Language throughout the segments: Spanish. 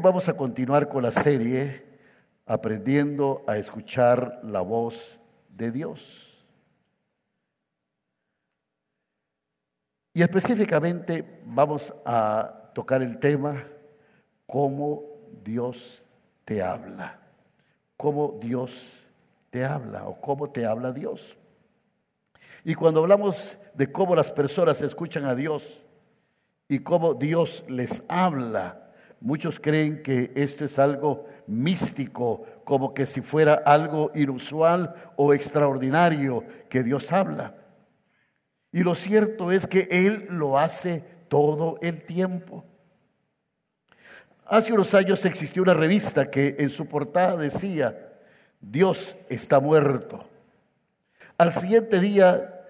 Vamos a continuar con la serie Aprendiendo a escuchar la voz de Dios. Y específicamente vamos a tocar el tema cómo Dios te habla. Cómo Dios te habla o cómo te habla Dios. Y cuando hablamos de cómo las personas escuchan a Dios y cómo Dios les habla, Muchos creen que esto es algo místico, como que si fuera algo inusual o extraordinario que Dios habla. Y lo cierto es que Él lo hace todo el tiempo. Hace unos años existió una revista que en su portada decía, Dios está muerto. Al siguiente día,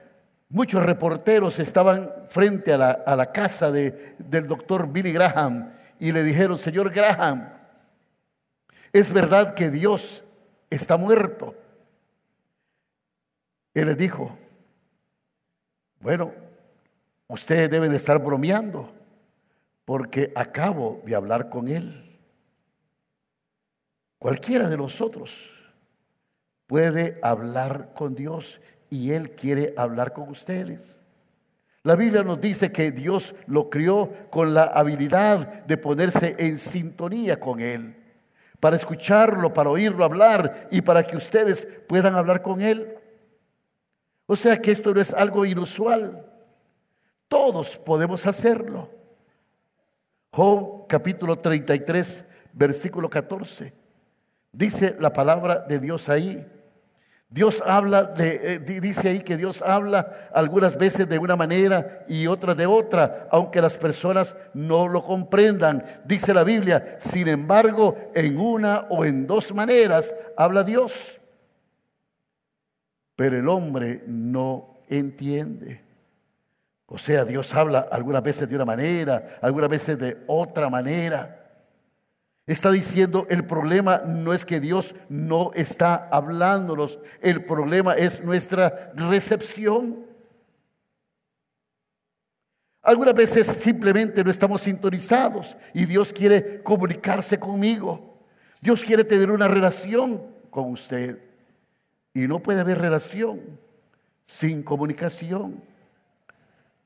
muchos reporteros estaban frente a la, casa del doctor Billy Graham y le dijeron, señor Graham, es verdad que Dios está muerto. Él les dijo, bueno, usted debe de estar bromeando porque acabo de hablar con Él. Cualquiera de nosotros puede hablar con Dios y Él quiere hablar con ustedes. La Biblia nos dice que Dios lo crió con la habilidad de ponerse en sintonía con Él, para escucharlo, para oírlo hablar y para que ustedes puedan hablar con Él. O sea que esto no es algo inusual. Todos podemos hacerlo. Job capítulo 33, versículo 14. Dice la palabra de Dios ahí. Dios habla, de, eh, dice ahí que Dios habla algunas veces de una manera y otras de otra, aunque las personas no lo comprendan. Dice la Biblia, sin embargo, en una o en dos maneras habla Dios. Pero el hombre no entiende. O sea, Dios habla algunas veces de una manera, algunas veces de otra manera. Está diciendo, el problema no es que Dios no está hablándonos, el problema es nuestra recepción. Algunas veces simplemente no estamos sintonizados y Dios quiere comunicarse conmigo. Dios quiere tener una relación con usted. Y no puede haber relación sin comunicación.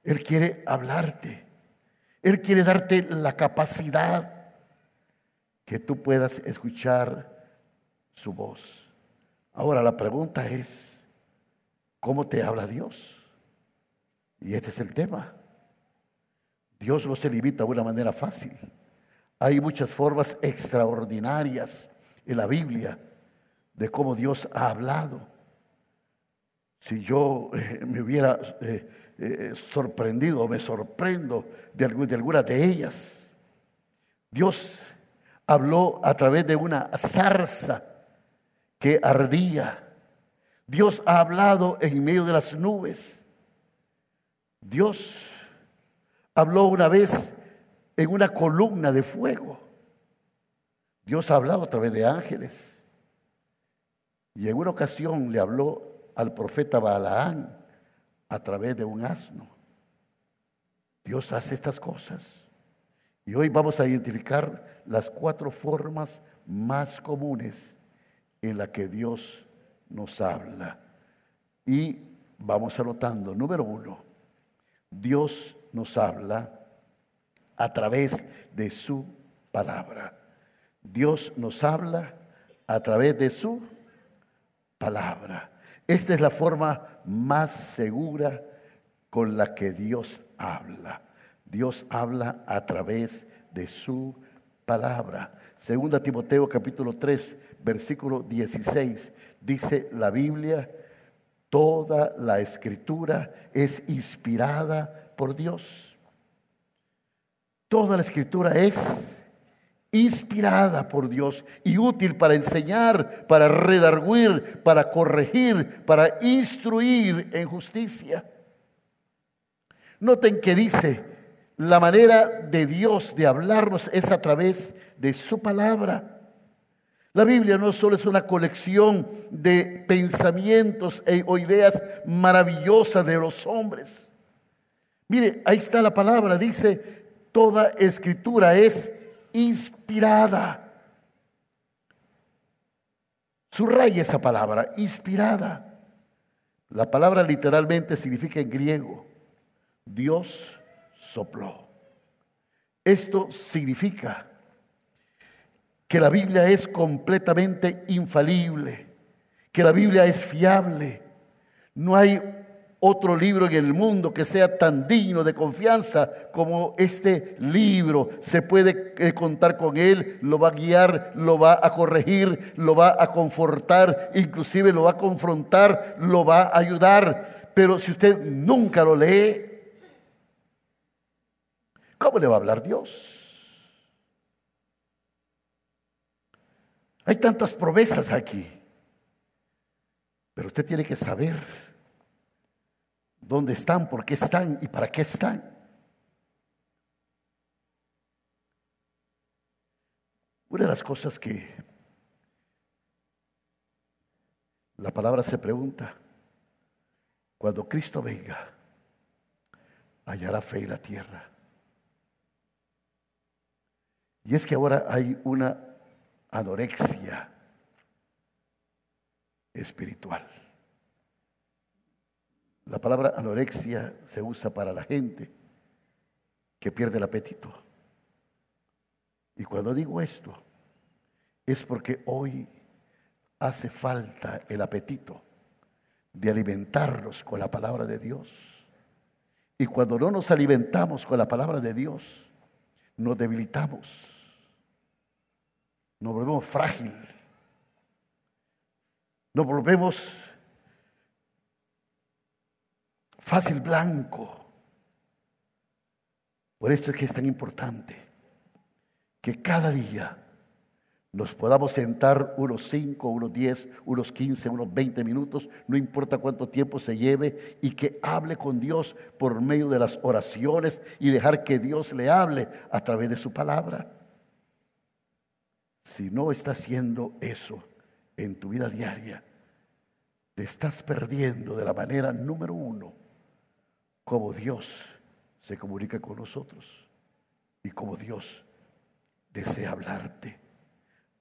Él quiere hablarte. Él quiere darte la capacidad que tú puedas escuchar su voz. Ahora la pregunta es, ¿cómo te habla Dios? Y este es el tema. Dios no se limita a una manera fácil. Hay muchas formas extraordinarias en la Biblia de cómo Dios ha hablado. Si yo eh, me hubiera eh, eh, sorprendido o me sorprendo de, de algunas de ellas, Dios habló a través de una zarza que ardía. Dios ha hablado en medio de las nubes. Dios habló una vez en una columna de fuego. Dios ha hablado a través de ángeles. Y en una ocasión le habló al profeta Balaán a través de un asno. Dios hace estas cosas. Y hoy vamos a identificar las cuatro formas más comunes en las que Dios nos habla. Y vamos anotando, número uno, Dios nos habla a través de su palabra. Dios nos habla a través de su palabra. Esta es la forma más segura con la que Dios habla. Dios habla a través de su palabra. Segunda Timoteo capítulo 3, versículo 16, dice la Biblia, toda la escritura es inspirada por Dios. Toda la escritura es inspirada por Dios y útil para enseñar, para redarguir, para corregir, para instruir en justicia. Noten que dice, la manera de Dios de hablarnos es a través de su palabra. La Biblia no solo es una colección de pensamientos e, o ideas maravillosas de los hombres. Mire, ahí está la palabra, dice, toda escritura es inspirada. Subraya esa palabra, inspirada. La palabra literalmente significa en griego, Dios sopló. Esto significa que la Biblia es completamente infalible, que la Biblia es fiable. No hay otro libro en el mundo que sea tan digno de confianza como este libro. Se puede eh, contar con él, lo va a guiar, lo va a corregir, lo va a confortar, inclusive lo va a confrontar, lo va a ayudar. Pero si usted nunca lo lee, ¿cómo le va a hablar Dios? Hay tantas promesas aquí, pero usted tiene que saber dónde están, por qué están y para qué están. Una de las cosas que la palabra se pregunta, cuando Cristo venga, hallará fe en la tierra. Y es que ahora hay una anorexia espiritual. La palabra anorexia se usa para la gente que pierde el apetito. Y cuando digo esto, es porque hoy hace falta el apetito de alimentarnos con la palabra de Dios. Y cuando no nos alimentamos con la palabra de Dios, nos debilitamos, nos volvemos frágiles, nos volvemos fácil blanco. Por esto es que es tan importante que cada día nos podamos sentar unos 5, unos 10, unos 15, unos 20 minutos, no importa cuánto tiempo se lleve, y que hable con Dios por medio de las oraciones y dejar que Dios le hable a través de su palabra. Si no está haciendo eso en tu vida diaria, te estás perdiendo de la manera número uno cómo Dios se comunica con nosotros y cómo Dios desea hablarte.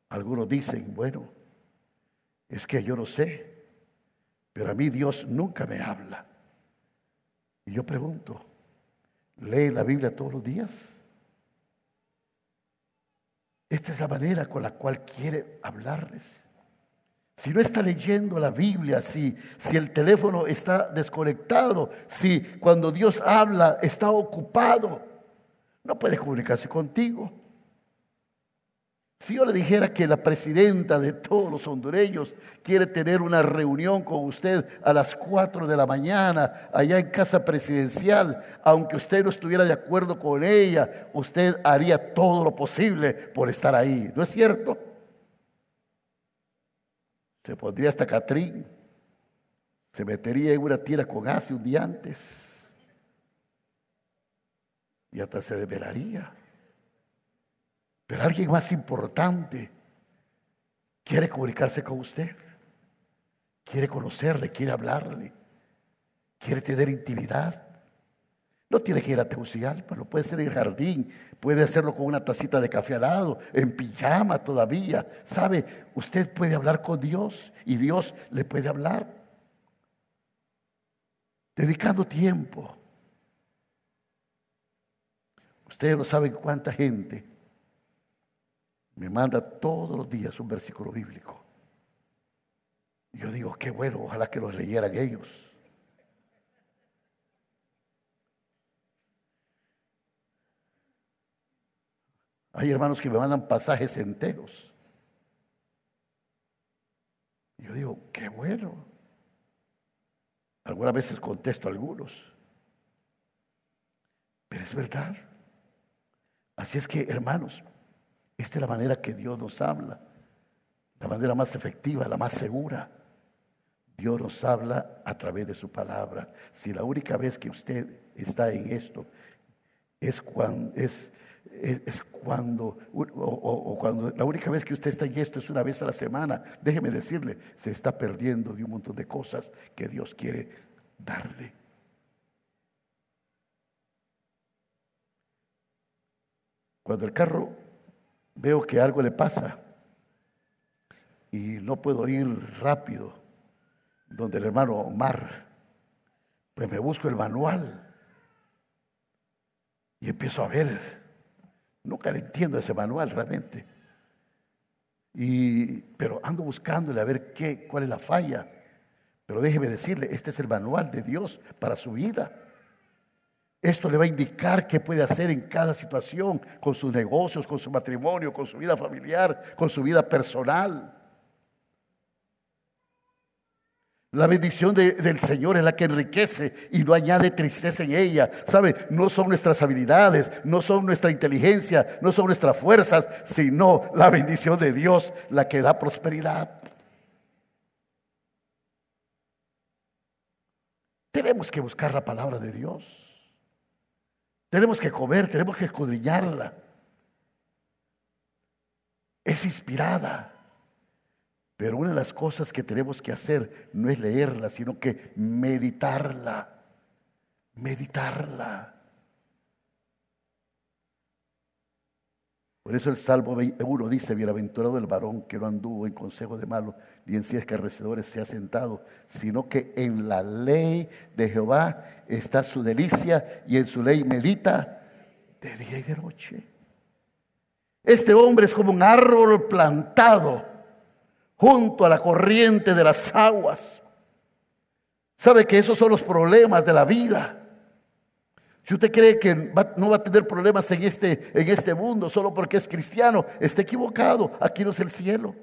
Algunos dicen, bueno, es que yo no sé, pero a mí Dios nunca me habla. Y yo pregunto, ¿lee la Biblia todos los días? Esta es la manera con la cual quiere hablarles. Si no está leyendo la Biblia, si, si el teléfono está desconectado, si cuando Dios habla está ocupado, no puede comunicarse contigo. Si yo le dijera que la presidenta de todos los hondureños quiere tener una reunión con usted a las 4 de la mañana allá en casa presidencial, aunque usted no estuviera de acuerdo con ella, usted haría todo lo posible por estar ahí. ¿No es cierto? Se pondría hasta Catrín. Se metería en una tira con Asia un día antes. Y hasta se desvelaría. Pero alguien más importante quiere comunicarse con usted. Quiere conocerle, quiere hablarle. Quiere tener intimidad. No tiene que ir a Tegucigalpa, lo puede hacer en el jardín, puede hacerlo con una tacita de café al lado, en pijama todavía. ¿Sabe? Usted puede hablar con Dios y Dios le puede hablar. Dedicando tiempo. Ustedes no saben cuánta gente me manda todos los días un versículo bíblico. yo digo, qué bueno, ojalá que los leyeran ellos. Hay hermanos que me mandan pasajes enteros. Yo digo, qué bueno. Algunas veces contesto a algunos. Pero es verdad. Así es que, hermanos, esta es la manera que Dios nos habla. La manera más efectiva, la más segura. Dios nos habla a través de su palabra. Si la única vez que usted está en esto es cuando es cuando, o, cuando la única vez que usted está en esto es una vez a la semana, déjeme decirle, se está perdiendo de un montón de cosas que Dios quiere darle. Cuando el carro veo que algo le pasa y no puedo ir rápido donde el hermano Omar, pues me busco el manual y empiezo a ver. Nunca le entiendo ese manual realmente. Y, pero ando buscándole a ver qué, cuál es la falla. Pero déjeme decirle, este es el manual de Dios para su vida. Esto le va a indicar qué puede hacer en cada situación, con sus negocios, con su matrimonio, con su vida familiar, con su vida personal. La bendición del Señor es la que enriquece y no añade tristeza en ella. ¿Sabe? No son nuestras habilidades, no son nuestra inteligencia, no son nuestras fuerzas, sino la bendición de Dios la que da prosperidad. Tenemos que buscar la palabra de Dios. Tenemos que comer, tenemos que escudriñarla. Es inspirada. Pero una de las cosas que tenemos que hacer no es leerla, sino que meditarla. Meditarla. Por eso el Salmo 1 dice, bienaventurado el varón que no anduvo en consejo de malos, ni en que escarnecedores se ha sentado, sino que en la ley de Jehová está su delicia y en su ley medita de día y de noche. Este hombre es como un árbol plantado junto a la corriente de las aguas. Sabe que esos son los problemas de la vida. Si usted cree que no va a tener problemas en este, en este mundo solo porque es cristiano, está equivocado. Aquí no es el cielo.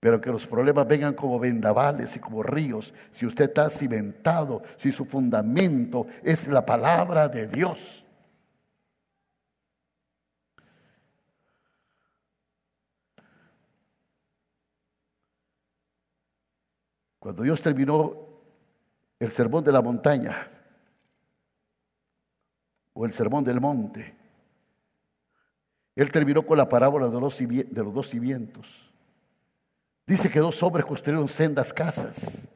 Pero que los problemas vengan como vendavales y como ríos. Si usted está cimentado, si su fundamento es la palabra de Dios. Cuando Dios terminó el sermón de la montaña o el sermón del monte. Él terminó con la parábola de los, dos cimientos. Dice que dos hombres construyeron sendas casas.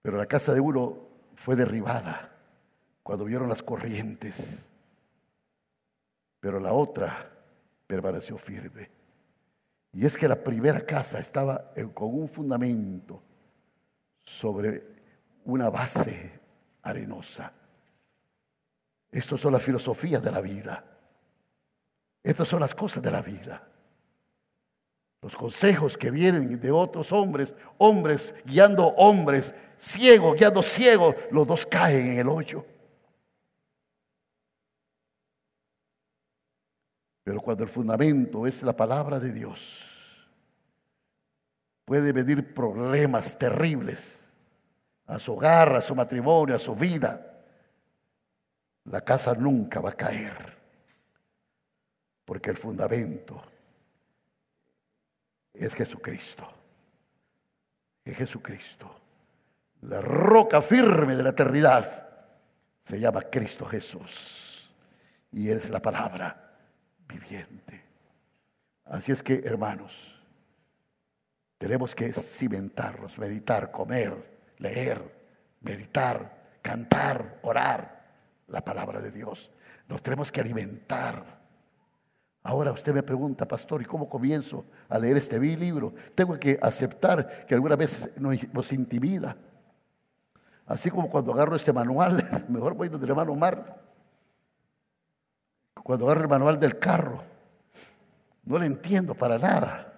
Pero la casa de uno fue derribada cuando vieron las corrientes. Pero la otra permaneció firme. Y es que la primera casa estaba con un fundamento sobre una base arenosa. Estas son las filosofías de la vida. Estas son las cosas de la vida. Los consejos que vienen de otros hombres, hombres guiando hombres, ciegos guiando ciegos, los dos caen en el hoyo. Pero cuando el fundamento es la palabra de Dios, puede venir problemas terribles a su hogar, a su matrimonio, a su vida. La casa nunca va a caer, porque el fundamento es Jesucristo. Es Jesucristo. La roca firme de la eternidad se llama Cristo Jesús. Y es la palabra viviente. Así es que, hermanos, tenemos que cimentarnos, meditar, comer, leer, meditar, cantar, orar la palabra de Dios. Nos tenemos que alimentar. Ahora usted me pregunta, pastor, ¿y cómo comienzo a leer este libro? Tengo que aceptar que algunas veces nos, intimida. Así como cuando agarro este manual, mejor voy donde el hermano Omar cuando agarro el manual del carro, no le entiendo para nada.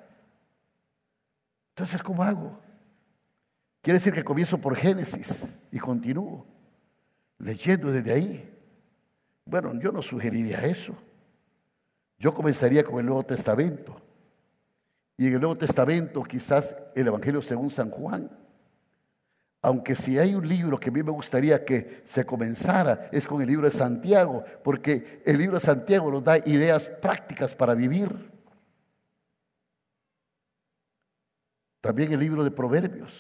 Entonces, ¿cómo hago? Quiere decir que comienzo por Génesis y continúo leyendo desde ahí. Bueno, yo no sugeriría eso. Yo comenzaría con el Nuevo Testamento. Y en el Nuevo Testamento quizás el Evangelio según San Juan aunque si hay un libro que a mí me gustaría que se comenzara, es con el libro de Santiago, porque el libro de Santiago nos da ideas prácticas para vivir. También el libro de Proverbios.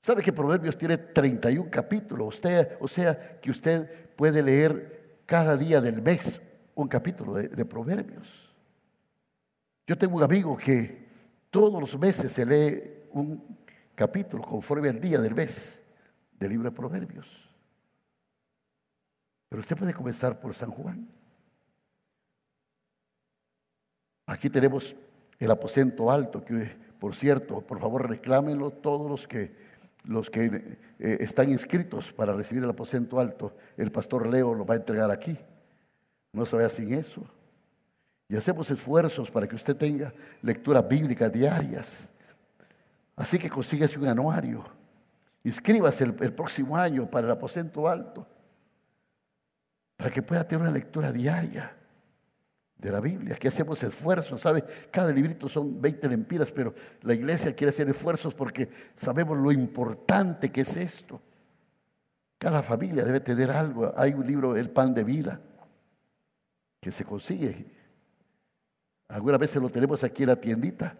¿Sabe que Proverbios tiene 31 capítulos? Usted, o sea, que usted puede leer cada día del mes un capítulo de, de Proverbios. Yo tengo un amigo que todos los meses se lee un capítulo conforme al día del mes del libro de Proverbios. Pero usted puede comenzar por San Juan. Aquí tenemos el aposento alto, que por cierto, por favor reclámenlo todos los que, los que eh, están inscritos para recibir el aposento alto. El pastor Leo lo va a entregar aquí. No se vaya sin eso. Y hacemos esfuerzos para que usted tenga lecturas bíblicas diarias. Así que consíguese un anuario. Inscríbase el, próximo año para el aposento alto. Para que pueda tener una lectura diaria de la Biblia. Aquí hacemos esfuerzos, ¿sabe? Cada librito son 20 lempiras, pero la iglesia quiere hacer esfuerzos porque sabemos lo importante que es esto. Cada familia debe tener algo. Hay un libro, El pan de vida, que se consigue. Algunas veces lo tenemos aquí en la tiendita.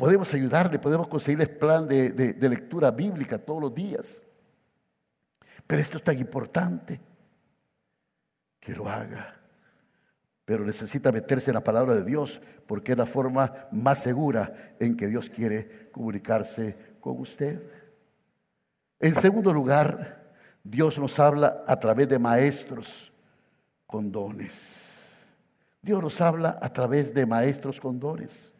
Podemos ayudarle, podemos conseguirles plan de, de lectura bíblica todos los días. Pero esto es tan importante que lo haga. Pero necesita meterse en la palabra de Dios porque es la forma más segura en que Dios quiere comunicarse con usted. En segundo lugar, Dios nos habla a través de maestros con dones. Dios nos habla a través de maestros con dones.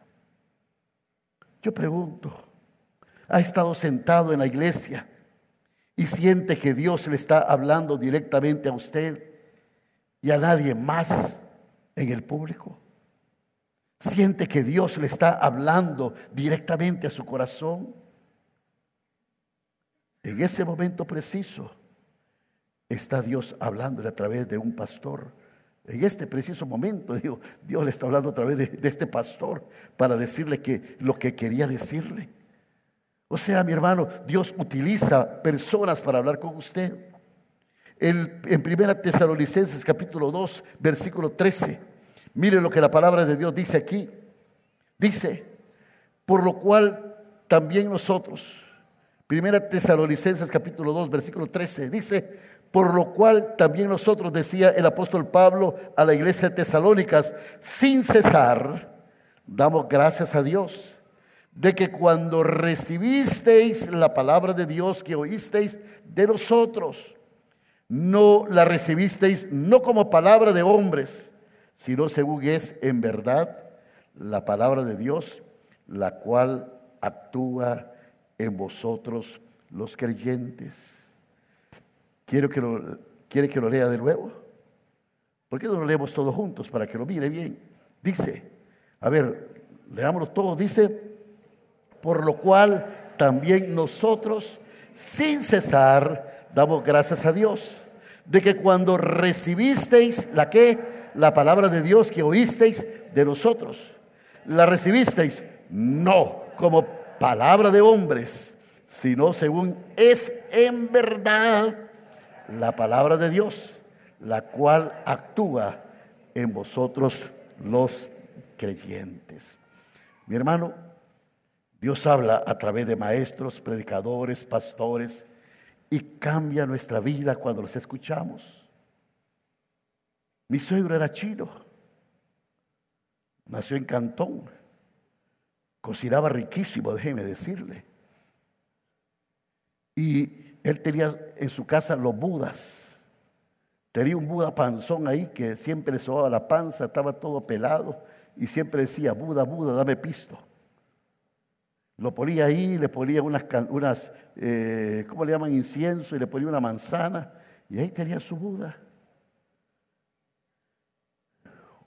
Yo pregunto, ¿ha estado sentado en la iglesia y siente que Dios le está hablando directamente a usted? y a nadie más en el público. Siente que Dios le está hablando directamente a su corazón. En ese momento preciso está Dios hablándole a través de un pastor. En este preciso momento, Dios le está hablando a través de, de este pastor para decirle que lo que quería decirle. O sea, mi hermano, Dios utiliza personas para hablar con usted en Primera Tesalonicenses capítulo 2, versículo 13. Mire lo que la palabra de Dios dice aquí. Dice, por lo cual también nosotros, Primera Tesalonicenses capítulo 2, versículo 13, dice, por lo cual también nosotros, decía el apóstol Pablo a la iglesia de Tesalónicas, sin cesar, damos gracias a Dios de que cuando recibisteis la palabra de Dios que oísteis de nosotros, no la recibisteis no como palabra de hombres, sino según es en verdad la palabra de Dios, la cual actúa en vosotros los creyentes. Quiero que lo, ¿Quiere que lo lea de nuevo? ¿Por qué no lo leemos todos juntos para que lo mire bien? Dice, a ver, leámoslo todo, dice, por lo cual también nosotros, sin cesar, damos gracias a Dios de que cuando recibisteis la que, la palabra de Dios que oísteis de nosotros, la recibisteis no como palabra de hombres, sino según es en verdad la palabra de Dios, la cual actúa en vosotros los creyentes. Mi hermano, Dios habla a través de maestros, predicadores, pastores, y cambia nuestra vida cuando los escuchamos. Mi suegro era chino, nació en Cantón, cocinaba riquísimo, déjeme decirle. Y él tenía en su casa los budas. Tenía un Buda panzón ahí que siempre le sobaba la panza, estaba todo pelado y siempre decía, Buda, Buda, dame pisto. Lo ponía ahí, le ponía unas, unas eh, ¿cómo le llaman? Incienso y le ponía una manzana y ahí tenía su Buda.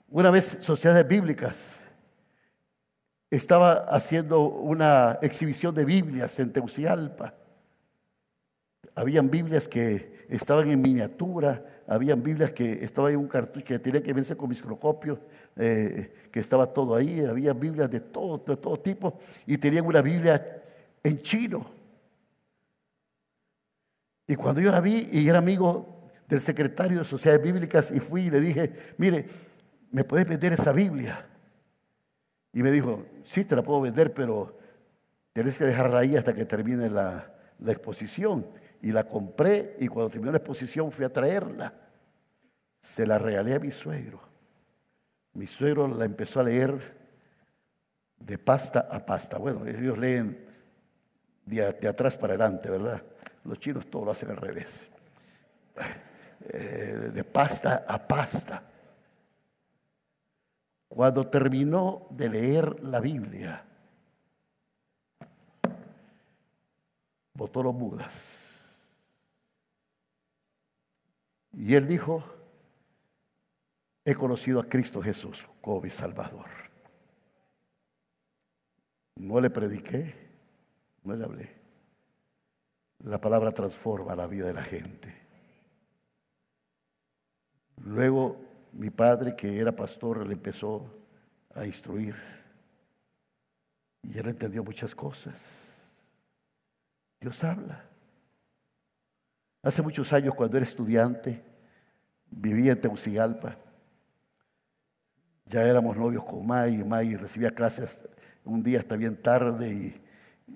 Una vez, Sociedades Bíblicas estaba haciendo una exhibición de Biblias en Teucialpa. Habían Biblias que estaban en miniatura, habían Biblias que estaban en un cartucho que tenía que verse con microscopio, eh, que estaba todo ahí, había Biblias de todo, de todo tipo, y tenían una Biblia en chino. Y cuando yo la vi y era amigo del secretario de Sociedades Bíblicas y fui y le dije, mire, ¿me puedes vender esa Biblia? Y me dijo, sí, te la puedo vender, pero tienes que dejarla ahí hasta que termine la, la exposición. Y la compré y cuando terminó la exposición fui a traerla. Se la regalé a mi suegro. Mi suegro la empezó a leer de pasta a pasta. Bueno, ellos leen de, atrás para adelante, ¿verdad? Los chinos todo lo hacen al revés. eh, de pasta a pasta. Cuando terminó de leer la Biblia, botó los mudas. Y él dijo, he conocido a Cristo Jesús como mi Salvador. No le prediqué, no le hablé. La palabra transforma la vida de la gente. Luego mi padre, que era pastor, le empezó a instruir. Y él entendió muchas cosas. Dios habla. Hace muchos años, cuando era estudiante, vivía en Tegucigalpa. Ya éramos novios con May, y May recibía clases un día hasta bien tarde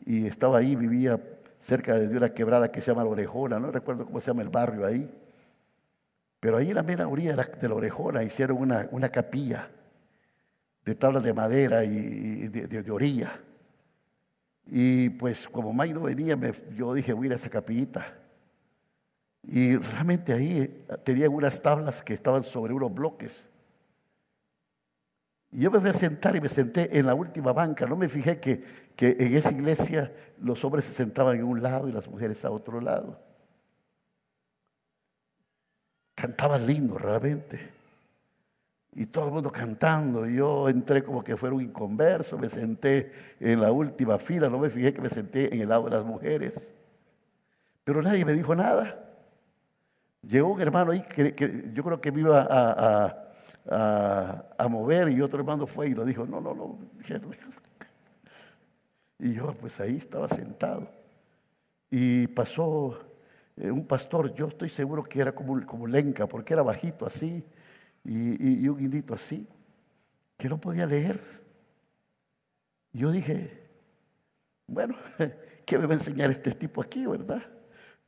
y, estaba ahí, vivía cerca de una quebrada que se llama La Orejona, no recuerdo cómo se llama el barrio ahí. Pero ahí en la mera orilla de la Orejona hicieron una, una capilla de tablas de madera y, de, orilla. Y pues como May no venía, yo dije, voy a ir a esa capillita. Y realmente ahí tenían unas tablas que estaban sobre unos bloques. Y yo me fui a sentar y me senté en la última banca. No me fijé que, que en esa iglesia los hombres se sentaban en un lado y las mujeres a otro lado. Cantaban lindo realmente. Y todo el mundo cantando. Yo entré como que fuera un inconverso, me senté en la última fila, no me fijé que me senté en el lado de las mujeres. Pero nadie me dijo nada. Llegó un hermano ahí que, yo creo que me iba a, mover y otro hermano fue y lo dijo, no, no, no. Y yo pues ahí estaba sentado. Y pasó eh, un pastor, yo estoy seguro que era como, como lenca, porque era bajito así y, un guindito así, que no podía leer. Yo dije, bueno, ¿qué me va a enseñar este tipo aquí, verdad?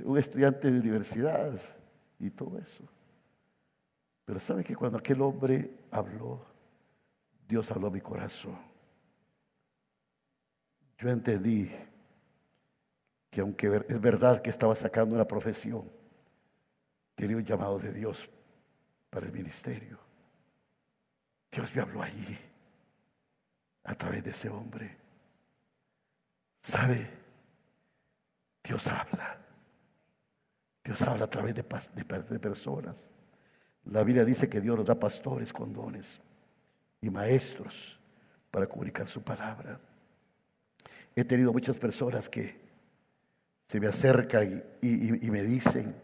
Un estudiante de universidad y todo eso. Pero sabe que cuando aquel hombre habló, Dios habló a mi corazón. Yo entendí que aunque es verdad que estaba sacando una profesión, tenía un llamado de Dios para el ministerio. Dios me habló allí a través de ese hombre. ¿Sabe? Dios habla. Dios habla a través de, personas. La Biblia dice que Dios nos da pastores con dones y maestros para comunicar su palabra. He tenido muchas personas que se me acercan y, y, me dicen,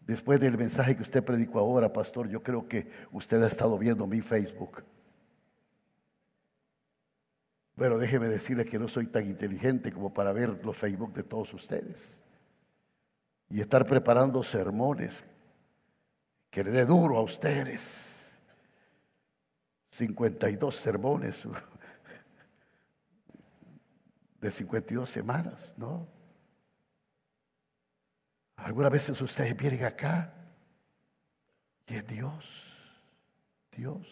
después del mensaje que usted predicó ahora, pastor, yo creo que usted ha estado viendo mi Facebook. Pero déjeme decirle que no soy tan inteligente como para ver los Facebook de todos ustedes y estar preparando sermones que le dé duro a ustedes. 52 sermones de 52 semanas, ¿no? Algunas veces ustedes vienen acá y es Dios, Dios.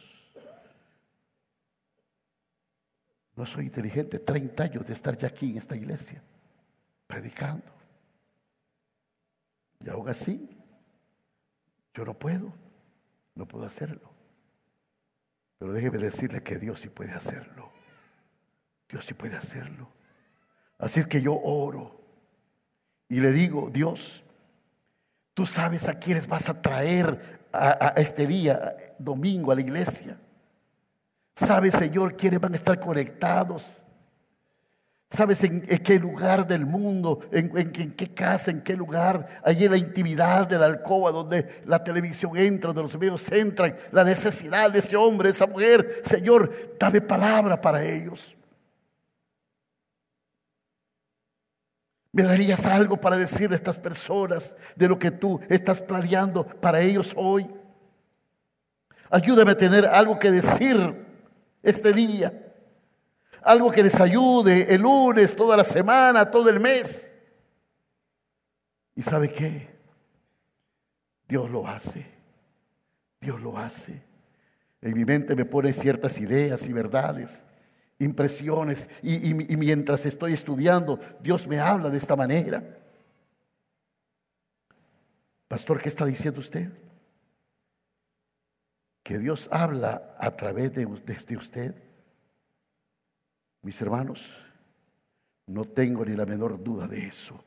No soy inteligente, 30 años de estar ya aquí en esta iglesia, predicando. Y aún así, yo no puedo, no puedo hacerlo. Pero déjeme decirle que Dios sí puede hacerlo. Dios sí puede hacerlo. Así que yo oro y le digo, Dios, tú sabes a quiénes vas a traer a, a este día, domingo, a la iglesia. Sabes, Señor, quiénes van a estar conectados. ¿Sabes en, qué lugar del mundo, en, qué casa, en qué lugar? Allí la intimidad de la alcoba donde la televisión entra, donde los medios entran, la necesidad de ese hombre, esa mujer. Señor, dame palabra para ellos. ¿Me darías algo para decirle a estas personas de lo que tú estás planeando para ellos hoy? Ayúdame a tener algo que decir este día algo que les ayude el lunes, toda la semana, todo el mes. ¿Y sabe qué? Dios lo hace. Dios lo hace. En mi mente me pone ciertas ideas y verdades, impresiones, y, y mientras estoy estudiando, Dios me habla de esta manera. Pastor, ¿qué está diciendo usted? Que Dios habla a través de, de usted. Mis hermanos, no tengo ni la menor duda de eso.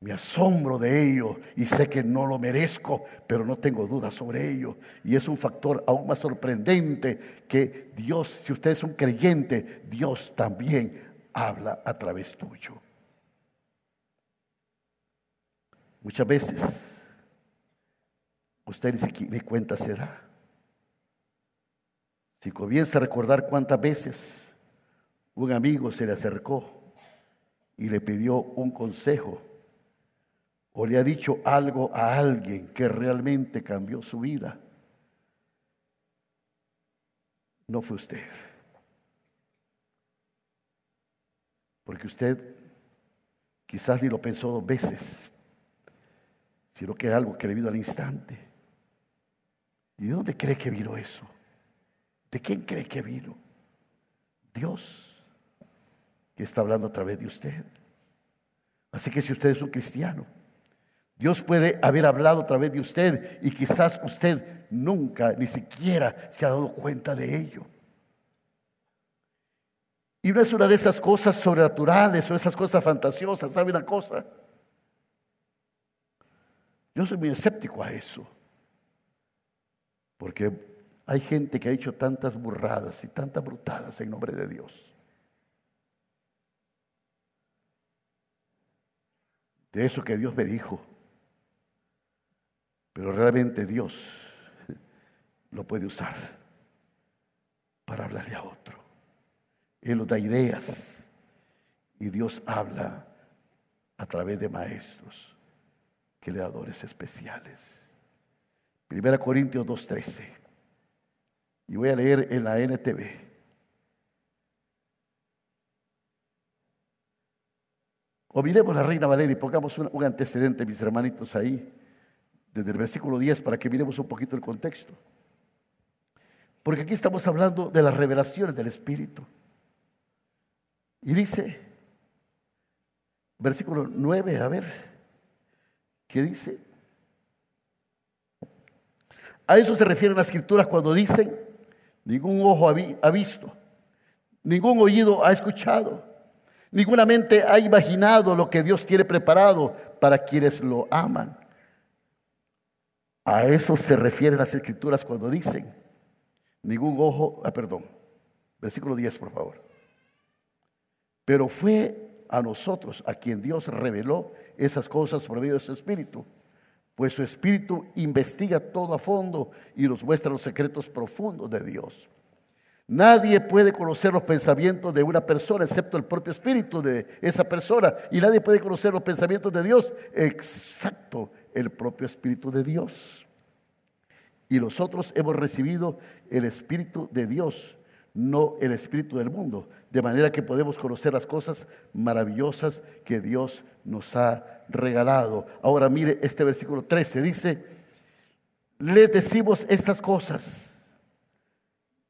Me asombro de ello y sé que no lo merezco, pero no tengo duda sobre ello. Y es un factor aún más sorprendente que Dios, si usted es un creyente, Dios también habla a través tuyo. Muchas veces usted ni cuenta se da. Si comienza a recordar cuántas veces un amigo se le acercó y le pidió un consejo, o le ha dicho algo a alguien que realmente cambió su vida, no fue usted. Porque usted quizás ni lo pensó dos veces, sino que algo que le vino al instante. ¿Y de dónde cree que vino eso? ¿De quién cree que vino? Dios, está hablando a través de usted. Así que si usted es un cristiano, Dios puede haber hablado a través de usted y quizás usted nunca ni siquiera se ha dado cuenta de ello. Y no es una de esas cosas sobrenaturales o esas cosas fantasiosas, ¿sabe una cosa? Yo soy muy escéptico a eso. Porque hay gente que ha hecho tantas burradas y tantas brutadas en nombre de Dios. De eso que Dios me dijo. Pero realmente Dios lo puede usar para hablarle a otro. Él nos da ideas y Dios habla a través de maestros, creadores especiales. Primera Corintios 2.13. Y voy a leer en la NTV. O miremos la Reina Valeria y pongamos un antecedente, mis hermanitos, ahí desde el versículo 10 para que miremos un poquito el contexto. Porque aquí estamos hablando de las revelaciones del Espíritu. Y dice, versículo 9, a ver, ¿qué dice? A eso se refieren las escrituras cuando dicen, ningún ojo ha visto, ningún oído ha escuchado, ninguna mente ha imaginado lo que Dios tiene preparado para quienes lo aman. A eso se refieren las escrituras cuando dicen, ningún ojo, ah, perdón, versículo 10 por favor. Pero fue a nosotros a quien Dios reveló esas cosas por medio de su espíritu, pues su espíritu investiga todo a fondo y nos muestra los secretos profundos de Dios. Nadie puede conocer los pensamientos de una persona excepto el propio espíritu de esa persona. Y nadie puede conocer los pensamientos de Dios exacto el propio Espíritu de Dios. Y nosotros hemos recibido el Espíritu de Dios, no el Espíritu del mundo, de manera que podemos conocer las cosas maravillosas que Dios nos ha regalado. Ahora mire este versículo 13, dice, le decimos estas cosas.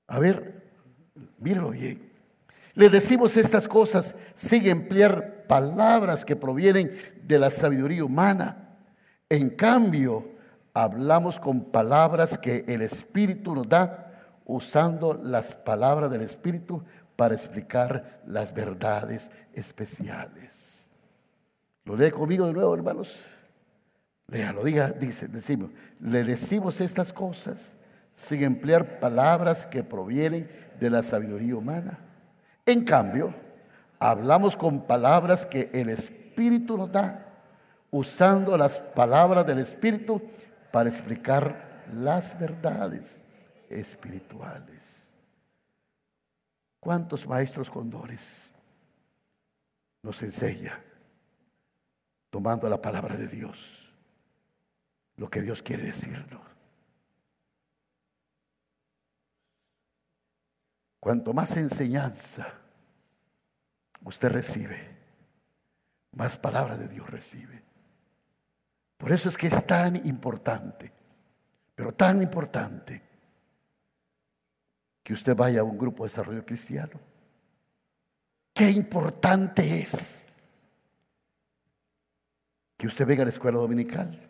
A ver, mírelo bien. Le decimos estas cosas sin emplear palabras que provienen de la sabiduría humana en cambio, hablamos con palabras que el Espíritu nos da, usando las palabras del Espíritu para explicar las verdades especiales. ¿Lo lee conmigo de nuevo, hermanos? Léalo, diga, dice, decimos, le decimos estas cosas sin emplear palabras que provienen de la sabiduría humana. En cambio, hablamos con palabras que el Espíritu nos da usando las palabras del Espíritu para explicar las verdades espirituales. ¿Cuántos maestros con dones nos enseña tomando la palabra de Dios lo que Dios quiere decirnos? Cuanto más enseñanza usted recibe, más palabra de Dios recibe. Por eso es que es tan importante, pero tan importante, que usted vaya a un grupo de desarrollo cristiano. Qué importante es que usted venga a la escuela dominical.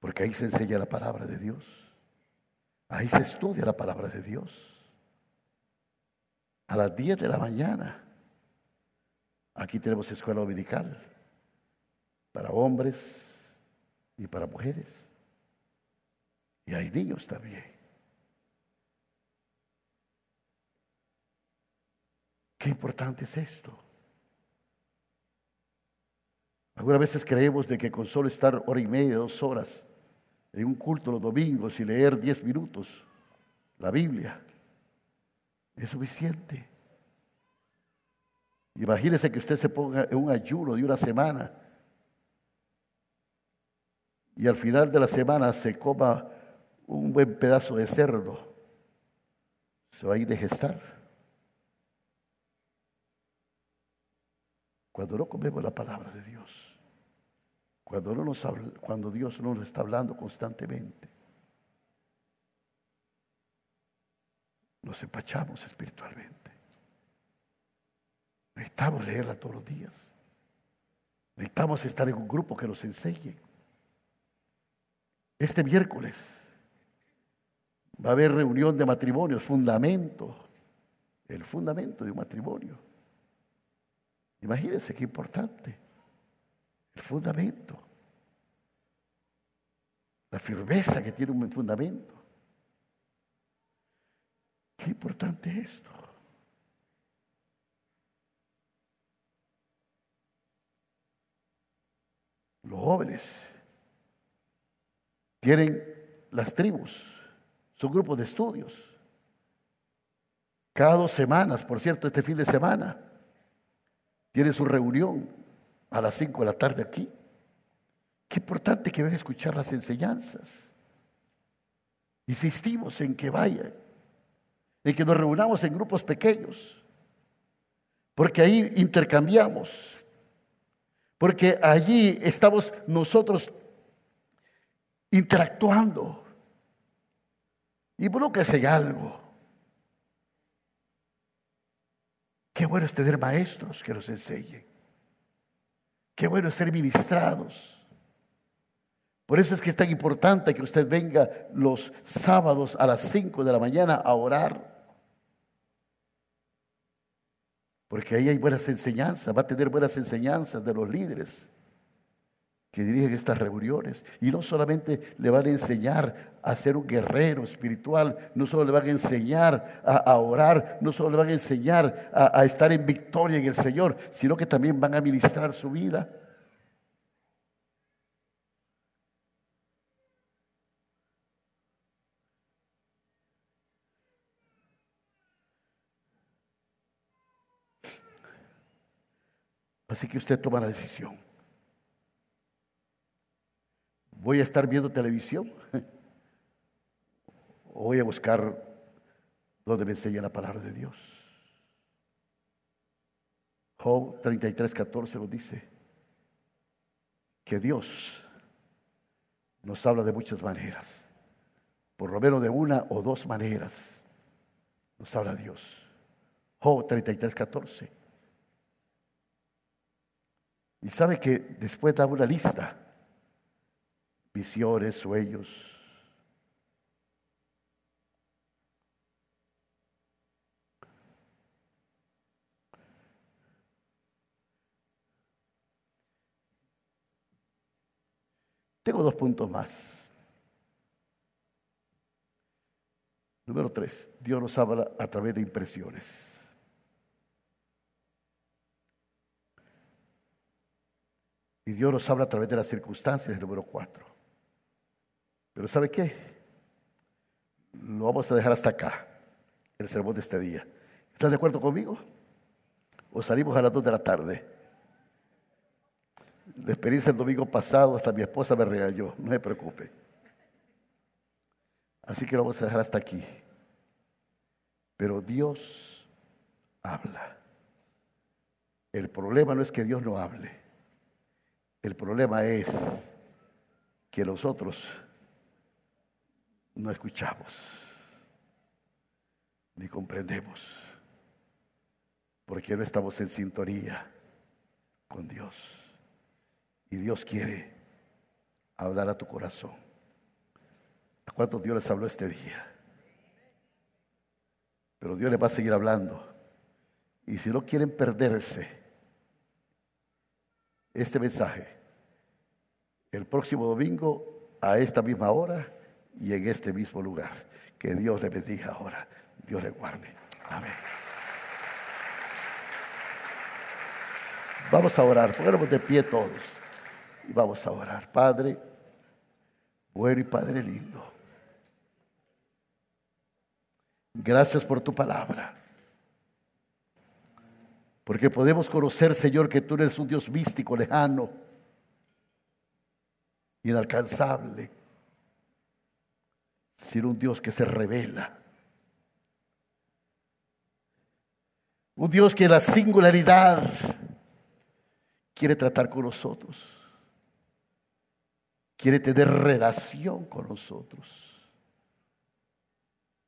Porque ahí se enseña la palabra de Dios. Ahí se estudia la palabra de Dios. A las 10 de la mañana. Aquí tenemos escuela dominical para hombres y para mujeres. Y hay niños también. Qué importante es esto. Algunas veces creemos de que con solo estar hora y media, dos horas en un culto los domingos y leer diez minutos la Biblia es suficiente. Imagínese que usted se ponga en un ayuno de una semana y al final de la semana se coma un buen pedazo de cerdo. Se va a ir de gestar. Cuando no comemos la palabra de Dios. Cuando, no nos cuando Dios no nos está hablando constantemente, nos empachamos espiritualmente. Necesitamos leerla todos los días. Necesitamos estar en un grupo que nos enseñe. Este miércoles va a haber reunión de matrimonios, fundamento, el fundamento de un matrimonio. Imagínense qué importante el fundamento, la firmeza que tiene un fundamento. Qué importante es esto. Los jóvenes tienen las tribus, son grupos de estudios. Cada dos semanas, por cierto, este fin de semana, tiene su reunión a las 5 de la tarde aquí. Qué importante que vengan a escuchar las enseñanzas. Insistimos en que vayan, en que nos reunamos en grupos pequeños, porque ahí intercambiamos, porque allí estamos nosotros interactuando. Y que en algo. Qué bueno es tener maestros que nos enseñen. Qué bueno ser ministrados. Por eso es que es tan importante que usted venga los sábados a las 5 de la mañana a orar. Porque ahí hay buenas enseñanzas, va a tener buenas enseñanzas de los líderes que dirigen estas reuniones. Y no solamente le van a enseñar a ser un guerrero espiritual, no solo le van a enseñar a, orar, no solo le van a enseñar a, a estar en victoria en el Señor, sino que también van a ministrar su vida. Así que usted toma la decisión. ¿Voy a estar viendo televisión? ¿O voy a buscar donde me enseña la palabra de Dios? Job 33, 14 lo dice. Que Dios nos habla de muchas maneras. Por lo menos de una o dos maneras nos habla Dios. Job 33, 14. Y sabe que después da una lista visiones, sueños. Tengo dos puntos más. Número tres, Dios nos habla a través de impresiones. Y Dios nos habla a través de las circunstancias, número cuatro. Pero ¿sabe qué? Lo vamos a dejar hasta acá, el sermón de este día. ¿Estás de acuerdo conmigo? ¿O salimos a las dos de la tarde? La experiencia el domingo pasado, hasta mi esposa me regañó, no se preocupe. Así que lo vamos a dejar hasta aquí. Pero Dios habla. El problema no es que Dios no hable. El problema es que nosotros no escuchamos ni comprendemos, porque no estamos en sintonía con Dios. Y Dios quiere hablar a tu corazón. ¿A cuántos Dios les habló este día? Pero Dios les va a seguir hablando. Y si no quieren perderse este mensaje, el próximo domingo a esta misma hora y en este mismo lugar. Que Dios les bendiga ahora. Dios les guarde. Amén. Vamos a orar, ponemos de pie todos y vamos a orar. Padre, bueno y Padre lindo, gracias por tu palabra. Porque podemos conocer, Señor, que tú eres un Dios místico, lejano, inalcanzable, sino un Dios que se revela. Un Dios que la singularidad quiere tratar con nosotros. Quiere tener relación con nosotros.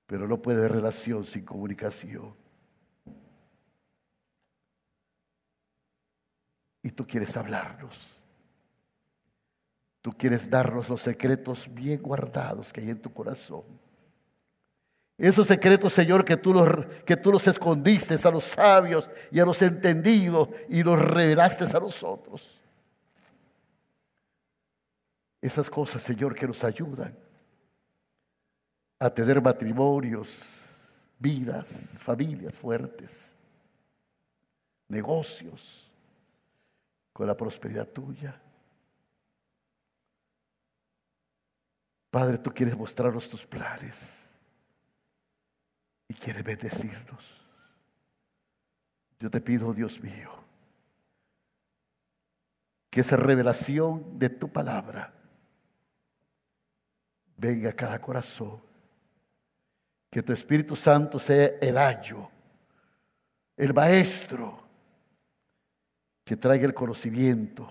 Pero no puede haber relación sin comunicación. Y tú quieres hablarnos. Tú quieres darnos los secretos bien guardados que hay en tu corazón. Esos secretos, Señor, que tú, los, que tú los escondiste a los sabios y a los entendidos y los revelaste a nosotros. Esas cosas, Señor, que nos ayudan a tener matrimonios, vidas, familias fuertes, negocios con la prosperidad tuya. Padre, tú quieres mostrarnos tus planes y quiere bendecirnos. Yo te pido, Dios mío, que esa revelación de tu palabra venga a cada corazón. Que tu Espíritu Santo sea el ayo, el maestro, que traiga el conocimiento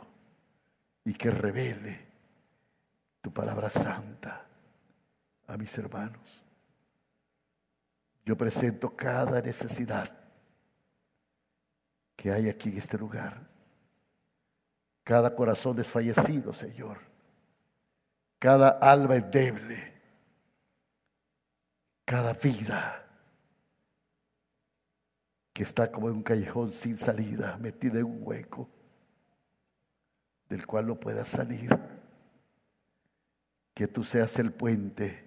y que revele tu palabra santa a mis hermanos. Yo presento cada necesidad que hay aquí en este lugar. Cada corazón desfallecido, Señor. Cada alma endeble. Cada vida que está como en un callejón sin salida, metida en un hueco del cual no pueda salir. Que tú seas el puente.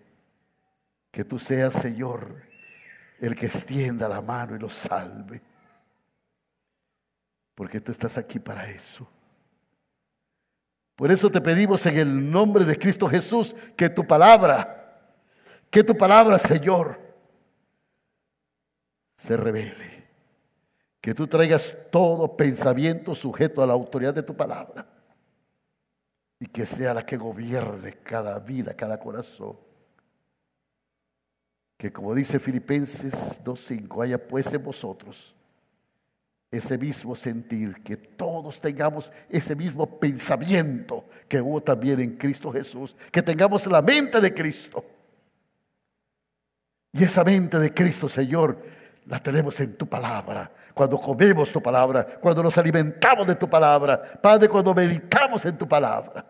Que tú seas, Señor, el que extienda la mano y lo salve. Porque tú estás aquí para eso. Por eso te pedimos en el nombre de Cristo Jesús que tu palabra, que tu palabra, Señor, se revele. Que tú traigas todo pensamiento sujeto a la autoridad de tu palabra. Y que sea la que gobierne cada vida, cada corazón que como dice Filipenses 2.5, haya pues en vosotros ese mismo sentir, que todos tengamos ese mismo pensamiento que hubo también en Cristo Jesús, que tengamos la mente de Cristo. Y esa mente de Cristo, Señor, la tenemos en tu palabra, cuando comemos tu palabra, cuando nos alimentamos de tu palabra, Padre, cuando meditamos en tu palabra.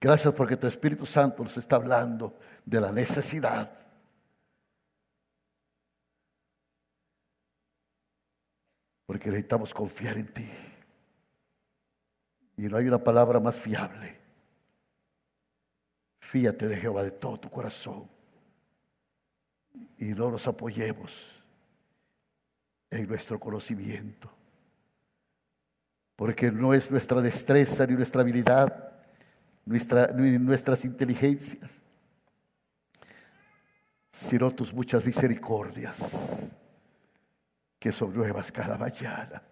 Gracias porque tu Espíritu Santo nos está hablando de la necesidad. Porque necesitamos confiar en ti. Y no hay una palabra más fiable. Fíate de Jehová de todo tu corazón. Y no nos apoyemos en nuestro conocimiento. Porque no es nuestra destreza ni nuestra habilidad nuestras inteligencias, sino tus muchas misericordias que son nuevas cada mañana.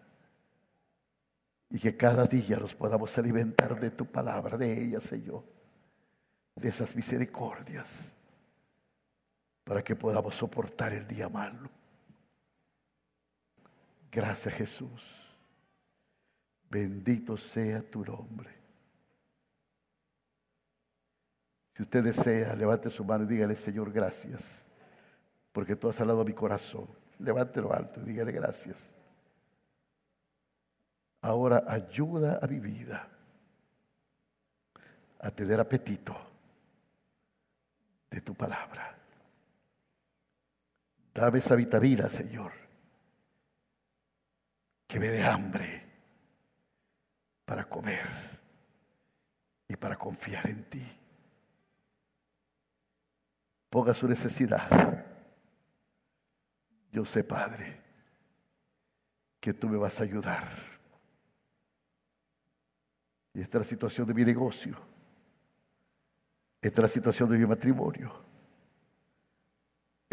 Y que cada día nos podamos alimentar de tu palabra, de ella, Señor, de esas misericordias, para que podamos soportar el día malo. Gracias Jesús. Bendito sea tu nombre. Si usted desea, levante su mano y dígale, Señor, gracias, porque tú has hablado a mi corazón. Levántelo alto y dígale gracias. Ahora ayuda a mi vida a tener apetito de tu palabra. Dame esa vitamina, Señor, que me dé hambre para comer y para confiar en ti. Ponga su necesidad. Yo sé, Padre, que tú me vas a ayudar. Y esta es la situación de mi negocio. Esta es la situación de mi matrimonio.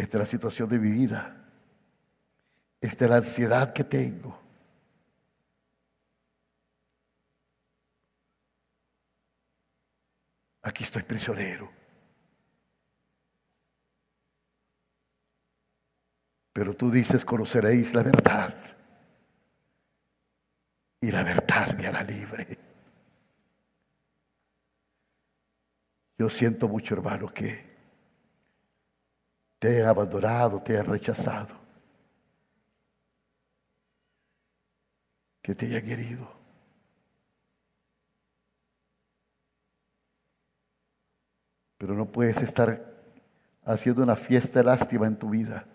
Esta es la situación de mi vida. Esta es la ansiedad que tengo. Aquí estoy prisionero. Pero tú dices, conoceréis la verdad. Y la verdad me hará libre. Yo siento mucho, hermano, que te han abandonado, te han rechazado, que te hayan herido. Pero no puedes estar haciendo una fiesta de lástima en tu vida.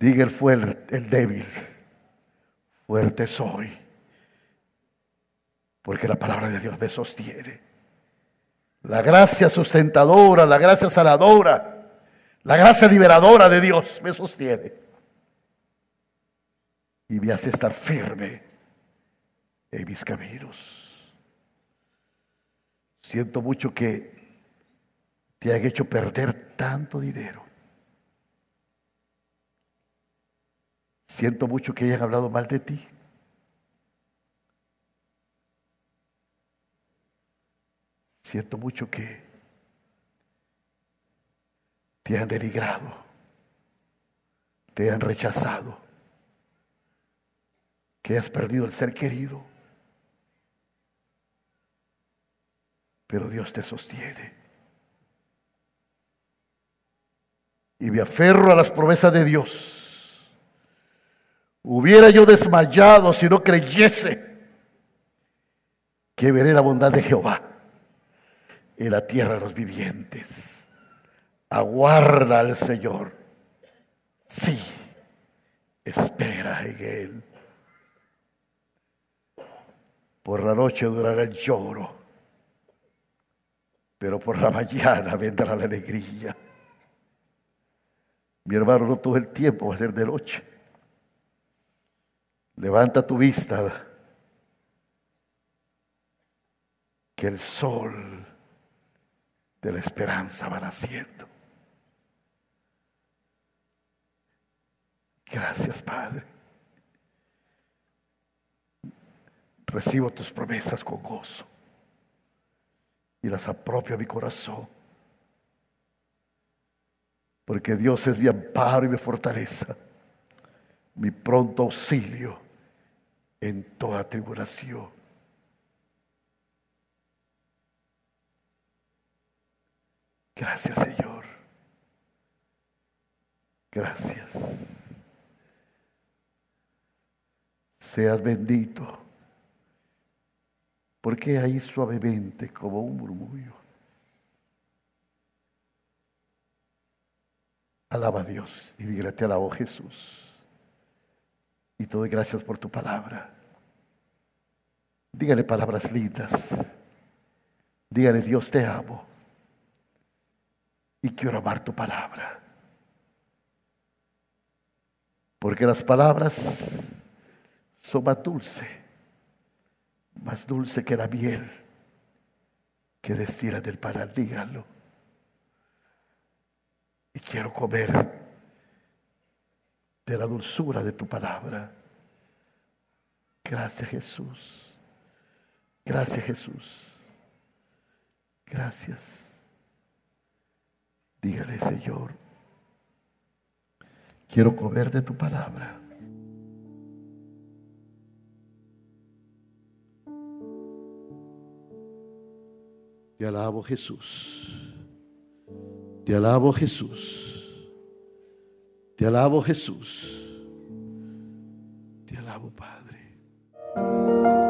Diga el fuerte, el débil, fuerte soy, porque la palabra de Dios me sostiene. La gracia sustentadora, la gracia sanadora, la gracia liberadora de Dios me sostiene. Y me hace estar firme en mis caminos. Siento mucho que te han hecho perder tanto dinero. Siento mucho que hayan hablado mal de ti. Siento mucho que te han denigrado, te han rechazado, que has perdido el ser querido. Pero Dios te sostiene. Y me aferro a las promesas de Dios. Hubiera yo desmayado si no creyese que veré la bondad de Jehová en la tierra de los vivientes. Aguarda al Señor. Sí, espera en Él. Por la noche durará el lloro, pero por la mañana vendrá la alegría. Mi hermano, no todo el tiempo va a ser de noche. Levanta tu vista, que el sol de la esperanza van haciendo. Gracias, Padre. Recibo tus promesas con gozo y las apropio a mi corazón. Porque Dios es mi amparo y mi fortaleza, mi pronto auxilio en toda tribulación. Gracias, Señor. Gracias. Seas bendito. Porque ahí suavemente como un murmullo. Alaba a Dios y dígale, te alabo Jesús. Y te doy gracias por tu palabra. Dígale palabras lindas. Dígale, Dios te amo y quiero amar tu palabra. Porque las palabras son más dulces, más dulce que la miel que destila del panal. Dígalo. Y quiero comer de la dulzura de tu palabra. Gracias Jesús. Gracias Jesús. Gracias. Dígale, Señor, quiero comer de tu palabra. Te alabo Jesús. Te alabo Jesús. Te alabo Jesús. Te alabo Padre.